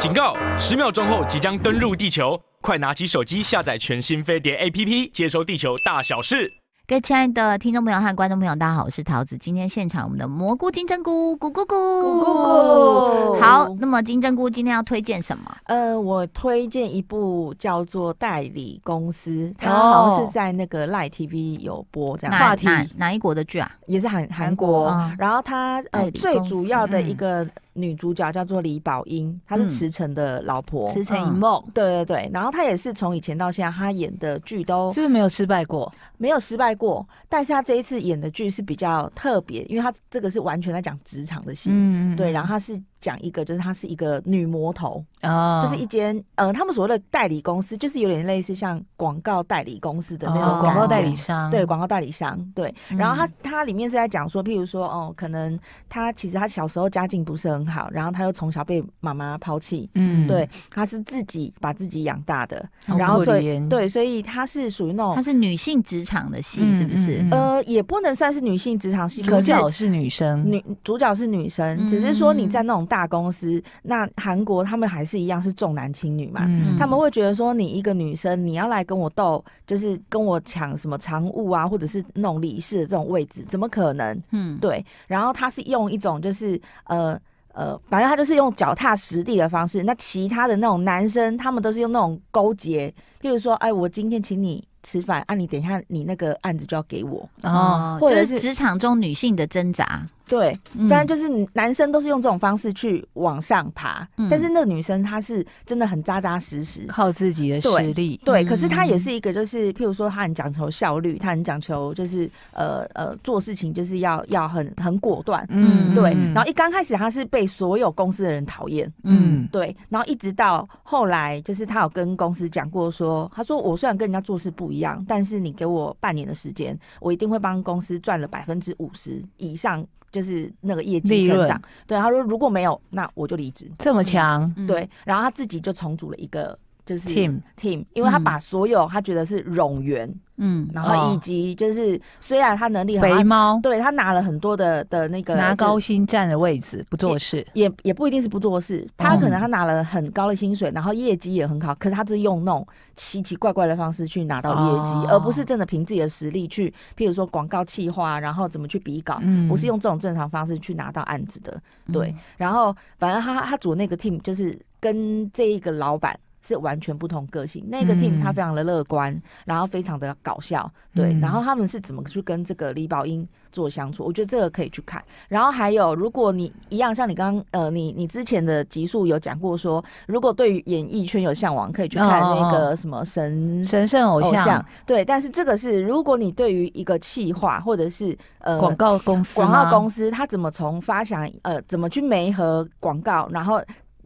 警告！十秒钟后即将登陆地球，快拿起手机下载全新飞碟 APP，接收地球大小事。各位亲爱的听众朋友和观众朋友，大家好，我是桃子。今天现场我们的蘑菇金针菇，咕咕咕，咕咕咕。好，那么金针菇今天要推荐什么？呃，我推荐一部叫做《代理公司》，它好像是在那个 Line TV 有播这样。话题哪哪一国的剧啊？也是韩韩国。嗯、然后它呃最主要的一个。女主角叫做李宝英，她是池诚的老婆，池诚一梦。对对对，然后她也是从以前到现在，她演的剧都是不是没有失败过？没有失败过，但是她这一次演的剧是比较特别，因为她这个是完全在讲职场的戏，嗯，对，然后她是。讲一个，就是她是一个女魔头，oh. 就是一间呃，他们所谓的代理公司，就是有点类似像广告代理公司的那种广告代理商，对，广告代理商，对。然后她她里面是在讲说，譬如说哦，可能她其实她小时候家境不是很好，然后她又从小被妈妈抛弃，嗯，对，她是自己把自己养大的，然后所以对，所以她是属于那种她是女性职场的戏，是不是？呃，也不能算是女性职场戏，主角是女生，女主角是女生，只是说你在那种。大公司，那韩国他们还是一样是重男轻女嘛？嗯、他们会觉得说，你一个女生，你要来跟我斗，就是跟我抢什么常务啊，或者是那种理事的这种位置，怎么可能？嗯，对。然后他是用一种就是呃呃，反正他就是用脚踏实地的方式。那其他的那种男生，他们都是用那种勾结，譬如说，哎，我今天请你吃饭，啊，你等一下你那个案子就要给我哦，或者是职场中女性的挣扎。对，反正就是男生都是用这种方式去往上爬，嗯、但是那个女生她是真的很扎扎实实，靠自己的实力。对，对，可是她也是一个，就是譬如说，她很讲求效率，她很讲求就是呃呃做事情就是要要很很果断。嗯，对。然后一刚开始她是被所有公司的人讨厌。嗯，对。然后一直到后来，就是她有跟公司讲过说，她说我虽然跟人家做事不一样，但是你给我半年的时间，我一定会帮公司赚了百分之五十以上。就是那个业绩成长，对，他说如果没有，那我就离职。这么强，嗯、对，然后他自己就重组了一个就是 team team，因为他把所有他觉得是冗员。嗯，然后以及就是，虽然他能力很肥猫，对他拿了很多的的那个拿高薪占的位置不做事，也也不一定是不做事，他可能他拿了很高的薪水，然后业绩也很好，可是他是用那种奇奇怪怪的方式去拿到业绩，而不是真的凭自己的实力去，譬如说广告企划，然后怎么去比稿，不是用这种正常方式去拿到案子的，对，然后反正他他组那个 team 就是跟这一个老板。是完全不同个性，那个 team 他非常的乐观，嗯、然后非常的搞笑，对，嗯、然后他们是怎么去跟这个李宝英做相处？我觉得这个可以去看。然后还有，如果你一样像你刚刚呃，你你之前的集数有讲过说，如果对于演艺圈有向往，可以去看那个什么神神圣偶像，偶像，对。但是这个是如果你对于一个企划或者是呃广告公司，广告公司他怎么从发想呃怎么去媒合广告，然后。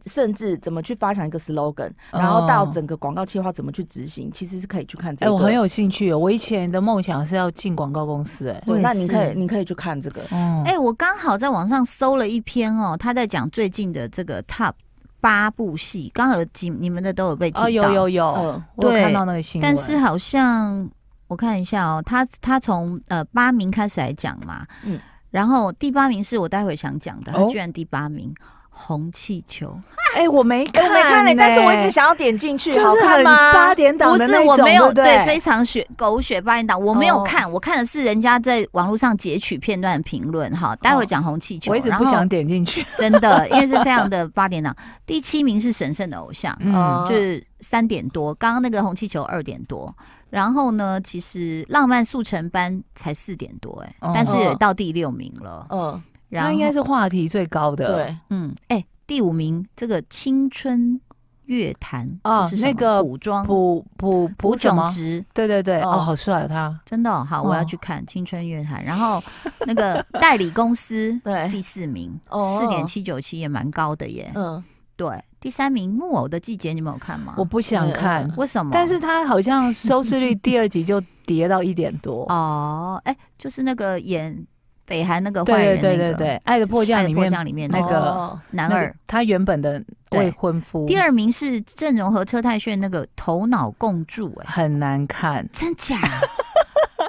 甚至怎么去发想一个 slogan，然后到整个广告计划怎么去执行，其实是可以去看这个。哎，我很有兴趣哦，我以前的梦想是要进广告公司，哎，对，那你可以，你可以去看这个。嗯，哎，我刚好在网上搜了一篇哦，他在讲最近的这个 top 八部戏，刚好几你们的都有被提到，有有有，我看到那个新闻。但是好像我看一下哦，他他从呃八名开始来讲嘛，嗯，然后第八名是我待会想讲的，他居然第八名。红气球，哎、欸，我没看、欸，我没看嘞，但是我一直想要点进去，就是很八点档的那种，不是，我没有，对，对，非常血狗血八点档，我没有看，哦、我看的是人家在网络上截取片段评论，哈，待会讲红气球，我一直不想点进去，真的，因为是非常的八点档。第七名是神圣的偶像，嗯，就是三点多，刚刚那个红气球二点多，然后呢，其实浪漫速成班才四点多、欸，哎，但是也到第六名了，嗯。嗯他应该是话题最高的，对，嗯，哎、欸，第五名这个青春乐坛哦，那个古装？朴朴朴炯植，对对对，哦，哦好帅他，真的、哦、好，我要去看青春乐坛。哦、然后那个代理公司 对。第四名，四点七九七也蛮高的耶，嗯，对，第三名木偶的季节你们有看吗？我不想看，为什么？但是他好像收视率第二集就跌到一点多。哦，哎、欸，就是那个演。北韩那个坏人，对对对对，《爱的迫降》里面里面那个男二，他原本的未婚夫。第二名是郑容和车太炫那个《头脑共筑》，哎，很难看，真假？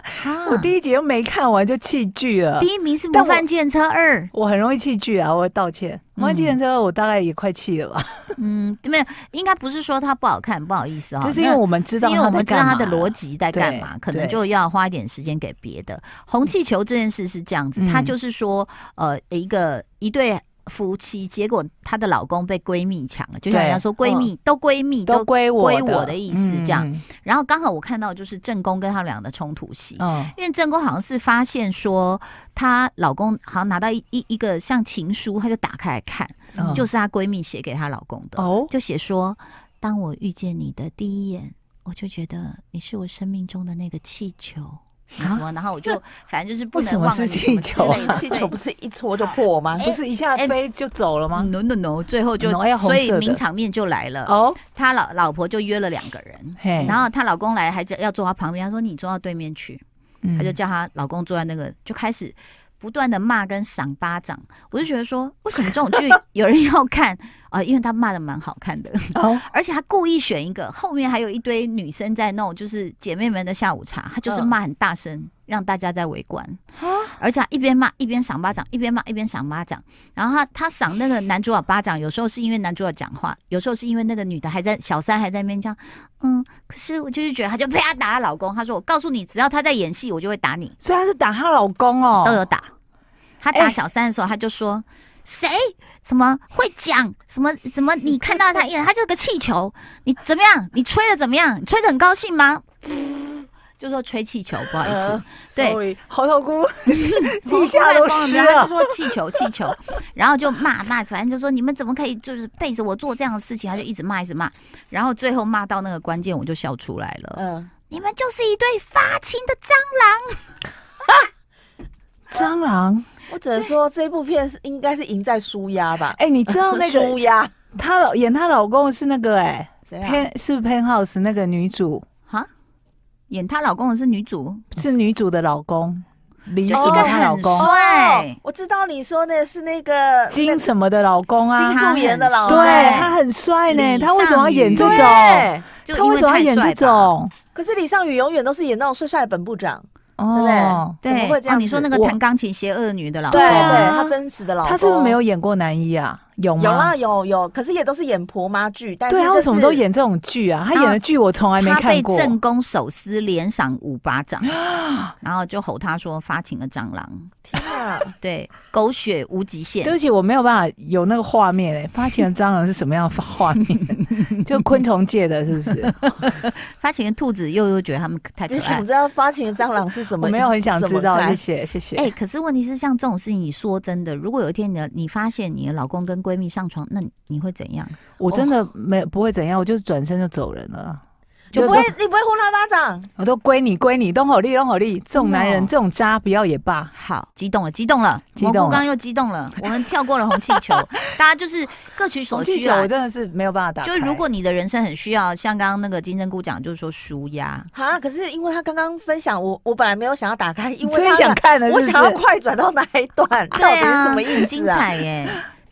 哈我第一集又没看完就弃剧了。第一名是《模范计程车二》，我很容易弃剧啊，我道歉。《模范计程车二》我大概也快弃了吧。嗯，没有，应该不是说它不好看，不好意思啊、哦，就是因为我们知道，因为我们知道它的逻辑在干嘛，可能就要花一点时间给别的。红气球这件事是这样子，它就是说，呃，一个一对。夫妻，结果她的老公被闺蜜抢了，就像人家说闺蜜都闺蜜都归我归我的意思这样。然后刚好我看到就是正宫跟他俩的冲突戏，因为正宫好像是发现说她老公好像拿到一一一个像情书，她就打开来看，就是她闺蜜写给她老公的，就写说：当我遇见你的第一眼，我就觉得你是我生命中的那个气球。什么什么？然后我就反正就是不能忘了气球，气球不是一戳就破吗？不是一下飞就走了吗？No No No，最后就所以名场面就来了。哦，他老老婆就约了两个人，然后她老公来还是要坐他旁边。他说：“你坐到对面去。”他就叫她老公坐在那个，就开始不断的骂跟赏巴掌。我就觉得说，为什么这种剧 有人要看？啊，因为他骂的蛮好看的哦，而且他故意选一个后面还有一堆女生在弄，就是姐妹们的下午茶，他就是骂很大声，让大家在围观。而且他一边骂一边赏巴掌，一边骂一边赏巴掌。然后他他赏那个男主角巴掌，有时候是因为男主角讲话，有时候是因为那个女的还在小三还在那边讲，嗯，可是我就是觉得他就啪打她老公，他说我告诉你，只要他在演戏，我就会打你。所以他是打她老公哦，都有打。他打小三的时候，他就说。谁什么会讲什么什么？你看到他，一眼，他就是个气球。你怎么样？你吹的怎么样？你吹的很高兴吗？就说吹气球，不好意思，呃、对，猴头菇底下都湿了。他是说气球，气球，然后就骂骂，反正就说你们怎么可以就是背着我做这样的事情？他就一直骂，一直骂，然后最后骂到那个关键，我就笑出来了。嗯、呃，你们就是一对发情的蟑螂，蟑螂。我只能说这部片是应该是赢在舒压吧？哎，你知道那个 舒压，她老演她老公是那个哎，Pen 是 Penthouse 那个女主哈？演她老公的是女主，是女主的老公，李一个很帅。我知道你说的是那个金什么的老公啊，金素妍的老公，对，他很帅呢。他为什么要演这种？他为什么要演这种？可是李尚宇永远都是演那种帅帅的本部长。哦，对，怎么会这样？你说那个弹钢琴邪恶女的老公，对对，他真实的老公，他是不是没有演过男一啊？有吗？有啦，有有，可是也都是演婆妈剧。但是对啊，为什么都演这种剧啊？他演的剧我从来没看过。他被正宫手撕连赏五巴掌，然后就吼他说：“发情的蟑螂！”天啊，对，狗血无极限。对不起，我没有办法有那个画面诶。发情的蟑螂是什么样的画面？就昆虫界的，是不是？发情的兔子又又觉得他们太可爱。你想知道发情的蟑螂是什么？我没有很想知道。谢谢谢谢。哎，可是问题是，像这种事情，你说真的，如果有一天你的你发现你的老公跟闺蜜上床，那你会怎样？我真的没不会怎样，我就是转身就走人了。就不会，你不会呼他巴掌？我都归你，归你，东好利，东好利。这种男人，这种渣，不要也罢。好，激动了，激动了，蘑菇刚刚又激动了。我们跳过了红气球，大家就是各取所需了。我真的是没有办法打。就是如果你的人生很需要，像刚刚那个金针菇讲，就是说舒压。好，可是因为他刚刚分享，我我本来没有想要打开，因为最想看的，我想要快转到哪一段，到底是什么意思？很精彩耶。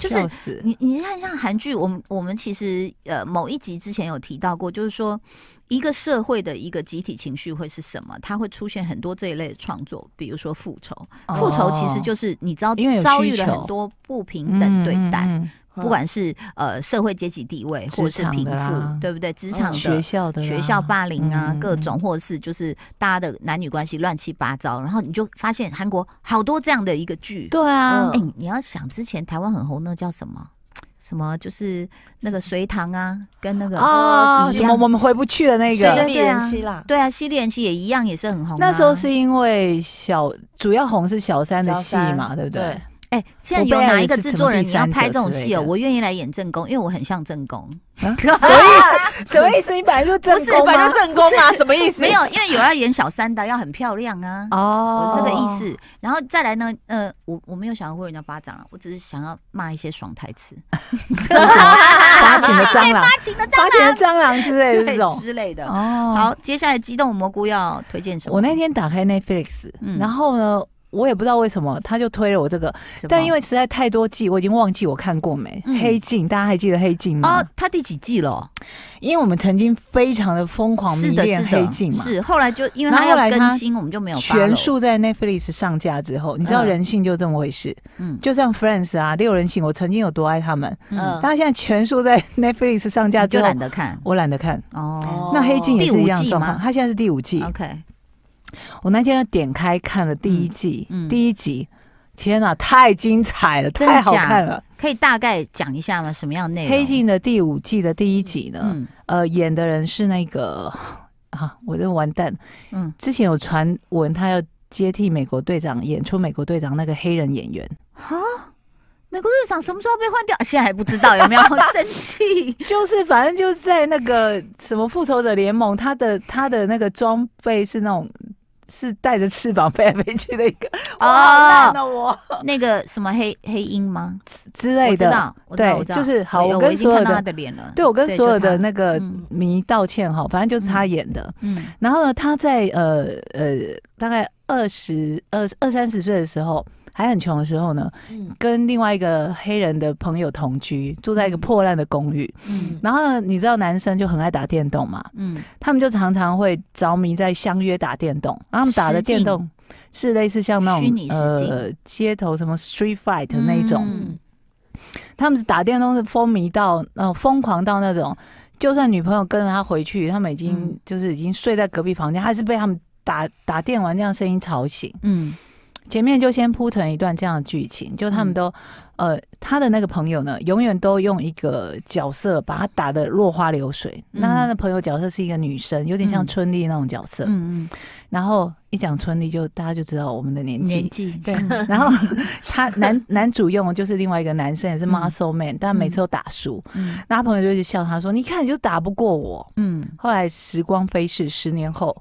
就是你，你看像韩剧，我们我们其实呃某一集之前有提到过，就是说一个社会的一个集体情绪会是什么？它会出现很多这一类的创作，比如说复仇。复仇其实就是你知道遭遇了很多不平等对待。不管是呃社会阶级地位，或者是贫富，对不对？职场的、学校的、学校霸凌啊，各种，或者是就是大家的男女关系乱七八糟，然后你就发现韩国好多这样的一个剧。对啊，哎，你要想之前台湾很红，那叫什么？什么？就是那个隋唐啊，跟那个哦，什么我们回不去的那个犀利人妻啦。对啊，西利人妻也一样，也是很红。那时候是因为小主要红是小三的戏嘛，对不对？哎，现在有哪一个制作人你要拍这种戏哦？我愿意来演正宫，因为我很像正宫。什么意思？什么意思？你本来就正宫吗？正宫吗？什么意思？没有，因为有要演小三的，要很漂亮啊。哦，我这个意思。然后再来呢？呃，我我没有想要呼人家巴掌了，我只是想要骂一些爽台词。发情的蟑螂，发情的蟑螂之类的这种之类的。哦，好，接下来激动蘑菇要推荐什么？我那天打开 Netflix，然后呢？我也不知道为什么，他就推了我这个，但因为实在太多季，我已经忘记我看过没。嗯、黑镜，大家还记得黑镜吗？哦，他第几季了？因为我们曾经非常的疯狂迷恋黑镜嘛，是后来就因为他要更新，我们就没有全数在 Netflix 上架之后，你知道人性就这么回事。嗯，就像 Friends 啊，六人行，我曾经有多爱他们，嗯，但现在全数在 Netflix 上架之后，就懒得看，我懒得看。哦，那黑镜也是一样状况，他现在是第五季。OK。我那天点开看了第一季，嗯嗯、第一集，天哪，太精彩了，太好看了！可以大概讲一下吗？什么样内容？黑镜的第五季的第一集呢？嗯、呃，演的人是那个啊，我真完蛋。嗯，之前有传闻他要接替美国队长，演出美国队长那个黑人演员。哈，美国队长什么时候被换掉？现在还不知道有没有生气？就是反正就是在那个什么复仇者联盟，他的他的那个装备是那种。是带着翅膀飞来飞去的一个 哦，那我 那个什么黑黑鹰吗之类的？对，就是好，我跟所有的脸了对我跟所有的那个迷道歉哈，反正就是他演的。嗯，然后呢，他在呃呃大概二十二二三十岁的时候。还很穷的时候呢，跟另外一个黑人的朋友同居，住在一个破烂的公寓。嗯，然后，你知道男生就很爱打电动嘛，嗯，他们就常常会着迷在相约打电动。然后他们打的电动是类似像那种呃街头什么 Street Fight 那种。嗯，他们是打电动是风靡到呃疯狂到那种，就算女朋友跟着他回去，他们已经就是已经睡在隔壁房间，还是被他们打打电玩这样声音吵醒。嗯。前面就先铺成一段这样的剧情，就他们都，呃，他的那个朋友呢，永远都用一个角色把他打的落花流水。嗯、那他的朋友角色是一个女生，有点像春丽那种角色。嗯嗯。然后一讲春丽，就大家就知道我们的年纪。年纪。对。然后他男男主用的就是另外一个男生，也是 Muscle Man，、嗯、但每次都打输。嗯。那他朋友就一直笑他说：“你看，你就打不过我。”嗯。后来时光飞逝，十年后。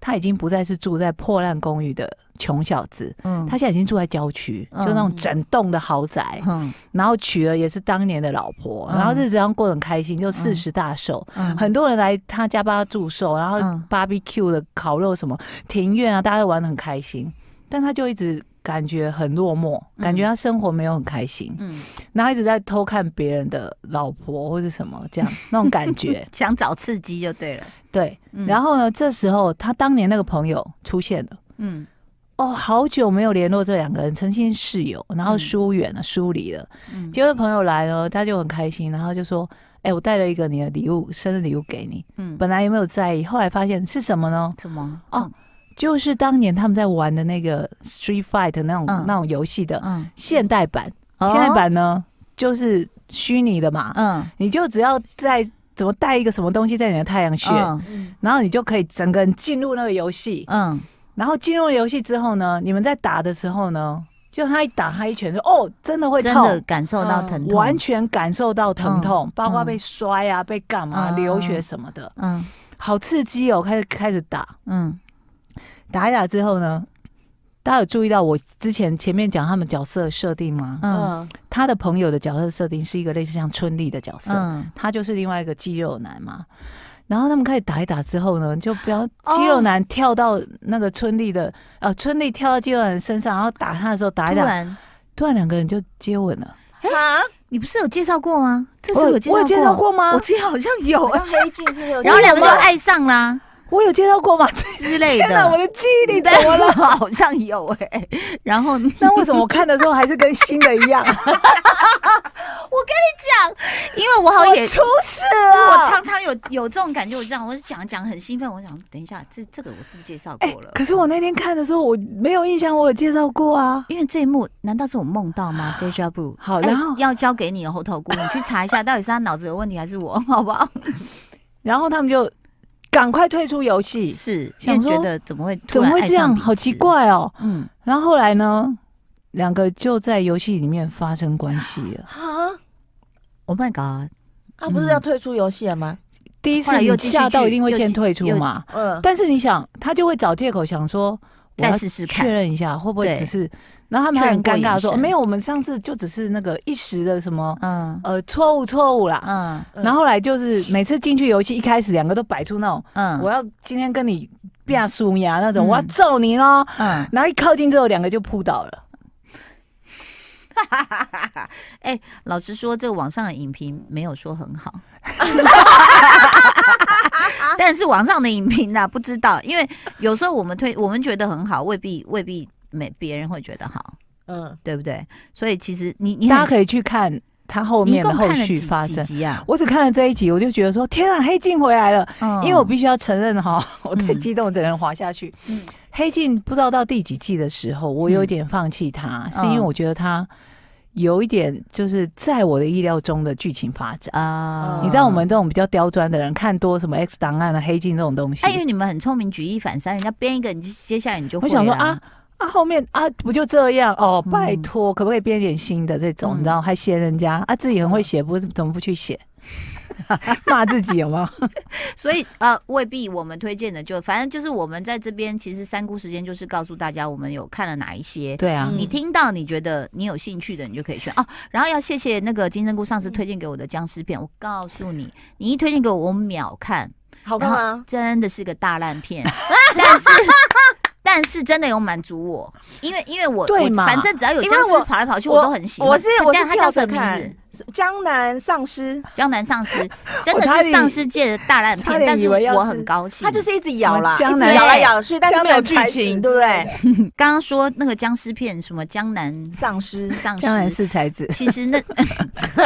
他已经不再是住在破烂公寓的穷小子，嗯，他现在已经住在郊区，嗯、就那种整栋的豪宅，嗯，然后娶了也是当年的老婆，嗯、然后日子上过得很开心，就四十大寿，嗯、很多人来他家帮他祝寿，然后 barbecue 的烤肉什么，庭院啊，大家都玩的很开心，但他就一直感觉很落寞，感觉他生活没有很开心，嗯，然后一直在偷看别人的老婆或者什么这样那种感觉，想找刺激就对了。对，然后呢？这时候他当年那个朋友出现了。嗯，哦，好久没有联络这两个人，曾经室友，然后疏远了，疏离了。嗯，结果朋友来了，他就很开心，然后就说：“哎，我带了一个你的礼物，生日礼物给你。”嗯，本来也没有在意？后来发现是什么呢？什么？哦，就是当年他们在玩的那个 Street Fight 那种那种游戏的现代版。现代版呢，就是虚拟的嘛。嗯，你就只要在。怎么带一个什么东西在你的太阳穴，嗯、然后你就可以整个人进入那个游戏。嗯，然后进入游戏之后呢，你们在打的时候呢，就他一打他一拳就哦，真的会痛，真的感受到疼痛，完全感受到疼痛，嗯、包括被摔啊、嗯、被干嘛、嗯、流血什么的。嗯，好刺激哦！开始开始打，嗯，打一打之后呢？大家有注意到我之前前面讲他们角色设定吗？嗯，他的朋友的角色设定是一个类似像春丽的角色，嗯，他就是另外一个肌肉男嘛。然后他们开始打一打之后呢，就不要肌肉男跳到那个春丽的，呃，春丽跳到肌肉男身上，然后打他的时候打一打，突然，突然两个人就接吻了。啊，你不是有介绍过吗？这是有介绍过，我有介绍过吗？我记得好像有，黑镜是有，然后两个就爱上了。我有介绍过吗？之类的，我的记忆力怎么了？好像有哎、欸。然后，那为什么我看的时候还是跟新的一样？我跟你讲，因为我好像也出事了。我常常有有这种感觉，我这样，我讲讲很兴奋。我想，等一下，这这个我是不是介绍过了、欸？可是我那天看的时候，我没有印象，我有介绍过啊。因为这一幕难道是我梦到吗？Deja vu。好，然后、欸、要交给你的猴头菇，你去查一下，到底是他脑子有问题还是我，好不好？然后他们就。赶快退出游戏，是因为觉得怎么会怎么会这样？好奇怪哦。嗯，然后后来呢，两个就在游戏里面发生关系了。哈，Oh my god！他不是要退出游戏了吗？第一次又吓到，一定会先退出嘛。嗯，但是你想，他就会找借口想说，再试试看，确认一下会不会只是。然后他们还很尴尬说：“没有，我们上次就只是那个一时的什么，嗯，呃，错误错误啦。”嗯，然后后来就是每次进去游戏一开始两个都摆出那种，嗯，我要今天跟你变输呀那种，我要揍你喽。嗯，然后一靠近之后，两个就扑倒了。哈哈哈哈哎，老实说，这个网上的影评没有说很好，但是网上的影评呢，不知道，因为有时候我们推，我们觉得很好，未必未必每别人会觉得好，嗯，对不对？所以其实你你大家可以去看他后面的后续发生。啊、我只看了这一集，我就觉得说天啊，黑镜回来了，嗯、因为我必须要承认哈，我太激动，整个人滑下去。嗯、黑镜不知道到第几季的时候，我有点放弃他，嗯、是因为我觉得他。有一点就是在我的意料中的剧情发展啊！你知道我们这种比较刁钻的人，看多什么 X 档案啊、黑镜这种东西，哎，因为你们很聪明，举一反三，人家编一个，你接下来你就会。我想说啊啊，后面啊不就这样哦？拜托，可不可以编点新的这种？你知道还嫌人家啊自己很会写，不怎么不去写？骂自己有吗？所以呃，未必我们推荐的就反正就是我们在这边，其实三姑时间就是告诉大家我们有看了哪一些。对啊，你听到你觉得你有兴趣的，你就可以选哦。然后要谢谢那个金针菇上次推荐给我的僵尸片，我告诉你，你一推荐给我，我秒看，好看吗？真的是个大烂片，但是但是真的有满足我，因为因为我对嘛，反正只要有僵尸跑来跑去，我都很喜欢。我是我是他叫什么名字？江南丧尸，江南丧尸 真的是丧尸界的大烂片，但是我很高兴，他就是一直咬啦，一直咬来咬去，但是没有剧情，对不对？刚刚说那个僵尸片，什么江南丧尸，丧尸，江南四才子，其实那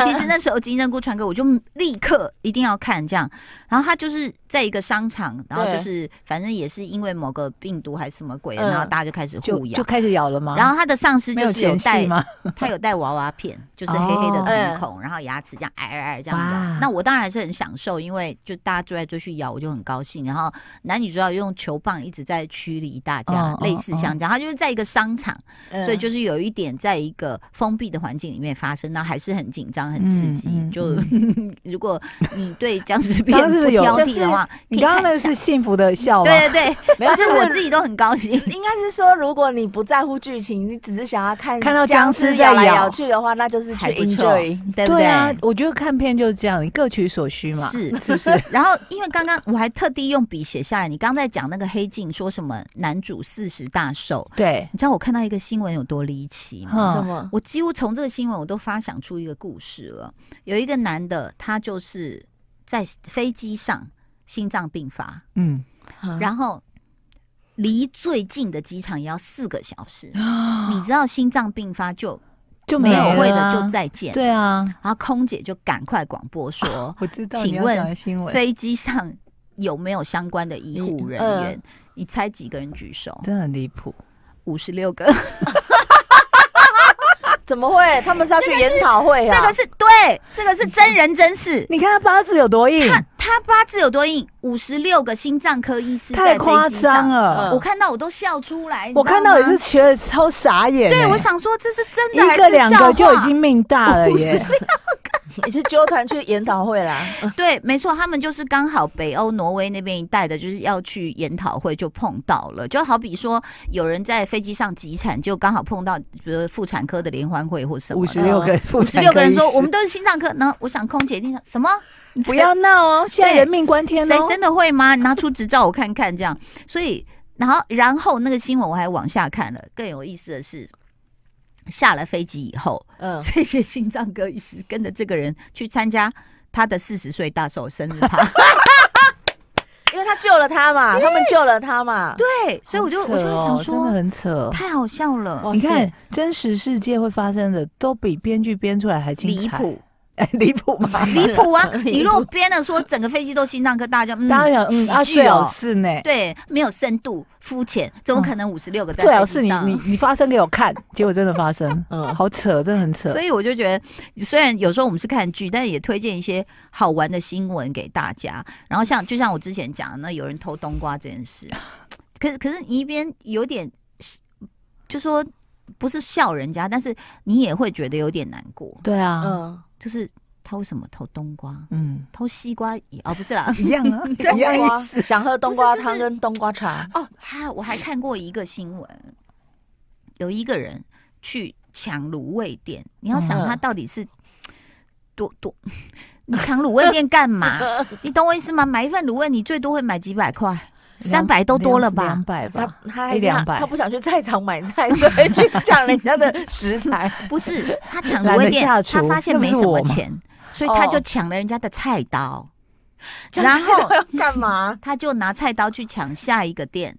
其实那时候金针菇传给我，就立刻一定要看这样。然后他就是在一个商场，然后就是反正也是因为某个病毒还是什么鬼，然后大家就开始互咬，就开始咬了吗？然后他的丧尸就是有带，他有带娃娃片，就是黑黑的瞳孔，然后牙齿这样哎哎哎这样咬。那我当然还是很享受，因为就大家追来追去咬，我就很高兴。然后男女主角用球棒一直在驱离大家，类似像这样。他就是在一个商场，所以就是有一点在一个封闭的环境里面发生，那还是很紧张、很刺激。就 如果你对僵尸 片，不挑剔的话，你刚刚那是幸福的笑 吗？对对对，就是我自己都很高兴。应该是说，如果你不在乎剧情，你只是想要看看到僵尸咬来咬去的话，那就是去 enjoy，对不对？我觉得看片就是这样，你各取所需嘛，是 是不是？然后因为刚刚我还特地用笔写下来，你刚在讲那个黑镜说什么男主四十大寿，对，你知道我看到一个新闻有多离奇吗？什么？我几乎从这个新闻我都发想出一个故事了。有一个男的，他就是在飞机上。心脏病发，嗯，然后离最近的机场也要四个小时。你知道心脏病发就就没有会的就再见，对啊。然后空姐就赶快广播说：“我知道，请问飞机上有没有相关的医护人员？你猜几个人举手？真的很离谱，五十六个。怎么会？他们是要去研讨会啊？这个是对，这个是真人真事。你看他八字有多硬。”他他八字有多硬？五十六个心脏科医师太夸张了，我看到我都笑出来。我看到也是觉得超傻眼。对，我想说这是真的还是一个两个就已经命大了耶！也是揪团去研讨会啦。对，没错，他们就是刚好北欧挪威那边一带的，就是要去研讨会就碰到了。就好比说有人在飞机上急产，就刚好碰到，比如妇产科的联欢会或什么。五十六个，五十六个人说我们都是心脏科。那我想空姐一定想什么？不要闹哦！现在人命关天哦！谁真的会吗？拿出执照我看看，这样。所以，然后，然后那个新闻我还往下看了。更有意思的是，下了飞机以后，嗯，这些心脏科医师跟着这个人去参加他的四十岁大寿生日趴，因为他救了他嘛，他们救了他嘛。对，所以我就我就想说，真的很扯，太好笑了。你看，真实世界会发生的，都比编剧编出来还精彩。离谱。哎，离谱吗？离谱啊！你如果编了说整个飞机都心脏科，大家嗯，当然嗯，啊，最好是呢，对，没有深度，肤浅，怎么可能五十六个在？最好是你你你发生给我看，结果真的发生，嗯，好扯，真的很扯。所以我就觉得，虽然有时候我们是看剧，但是也推荐一些好玩的新闻给大家。然后像就像我之前讲的，那有人偷冬瓜这件事，可是可是你一边有点就说不是笑人家，但是你也会觉得有点难过。对啊，嗯。就是他为什么偷冬瓜？嗯，偷西瓜也哦，不是啦，一样啊，一样意思。想喝冬瓜汤跟冬瓜茶哦。还我还看过一个新闻，有一个人去抢卤味店，你要想他到底是多多，你抢卤味店干嘛？你懂我意思吗？买一份卤味，你最多会买几百块。三百都多了吧？两百吧，他还两百，他不想去菜场买菜，所以去 抢人家的食材。不是他抢卤味店，他发现没什么钱，所以他就抢了人家的菜刀。然后要干嘛？他就拿菜刀去抢下一个店。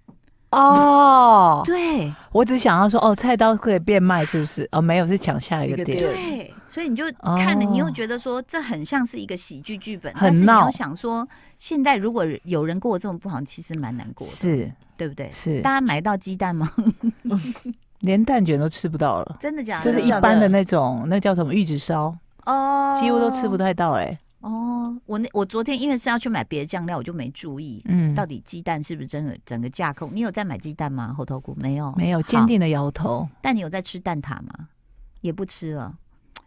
哦，对，我只想要说，哦，菜刀可以变卖，是不是？哦，没有，是抢下一个店。对，所以你就看了，你又觉得说，这很像是一个喜剧剧本，但是你又想说，现在如果有人过得这么不好，其实蛮难过的，是对不对？是，大家买到鸡蛋吗？连蛋卷都吃不到了，真的假的？就是一般的那种，那叫什么玉子烧哦，几乎都吃不太到哎。哦，我那我昨天因为是要去买别的酱料，我就没注意，嗯，到底鸡蛋是不是真的整个架空？你有在买鸡蛋吗？猴头菇没有，没有，坚定的摇头。但你有在吃蛋挞吗？也不吃了。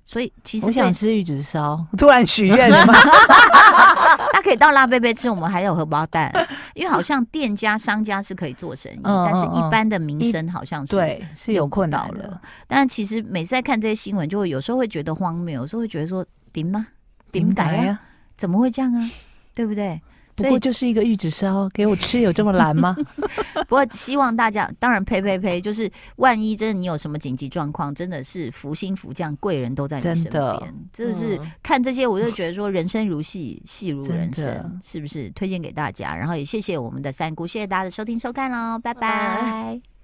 所以其实我想吃玉子烧，突然许愿了吗？大家可以到拉贝贝吃，我们还有荷包蛋，因为好像店家商家是可以做生意，但是一般的民生好像是对是有困难了。但其实每次在看这些新闻，就会有时候会觉得荒谬，有时候会觉得说顶吗？顶改呀？怎么会这样啊？对不对？不过就是一个玉子烧，给我吃有这么难吗？不过希望大家，当然呸呸呸，就是万一真的你有什么紧急状况，真的是福星福将，贵人都在你身边。真的是看这些，我就觉得说人生如戏，戏如人生，是不是？推荐给大家，然后也谢谢我们的三姑，谢谢大家的收听收看喽，拜拜。